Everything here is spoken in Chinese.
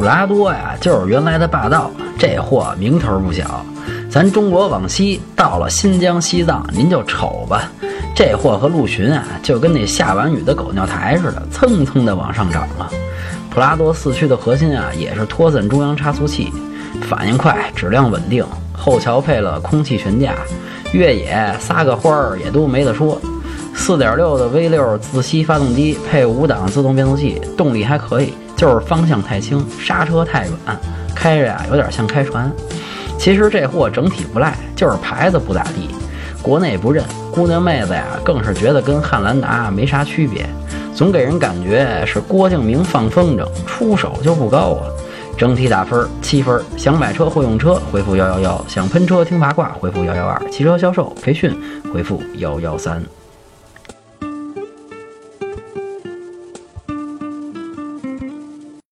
普拉多呀，就是原来的霸道，这货名头不小。咱中国往西到了新疆、西藏，您就瞅吧，这货和陆巡啊，就跟那下完雨的狗尿台似的，蹭蹭的往上涨了。普拉多四驱的核心啊，也是托森中央差速器，反应快，质量稳定，后桥配了空气悬架，越野撒个欢儿也都没得说。四点六的 V 六自吸发动机配五档自动变速器，动力还可以，就是方向太轻，刹车太软，开着呀有点像开船。其实这货整体不赖，就是牌子不咋地，国内不认，姑娘妹子呀更是觉得跟汉兰达没啥区别，总给人感觉是郭敬明放风筝，出手就不高啊。整体打分七分，想买车会用车回复幺幺幺，想喷车听八卦回复幺幺二，汽车销售培训回复幺幺三。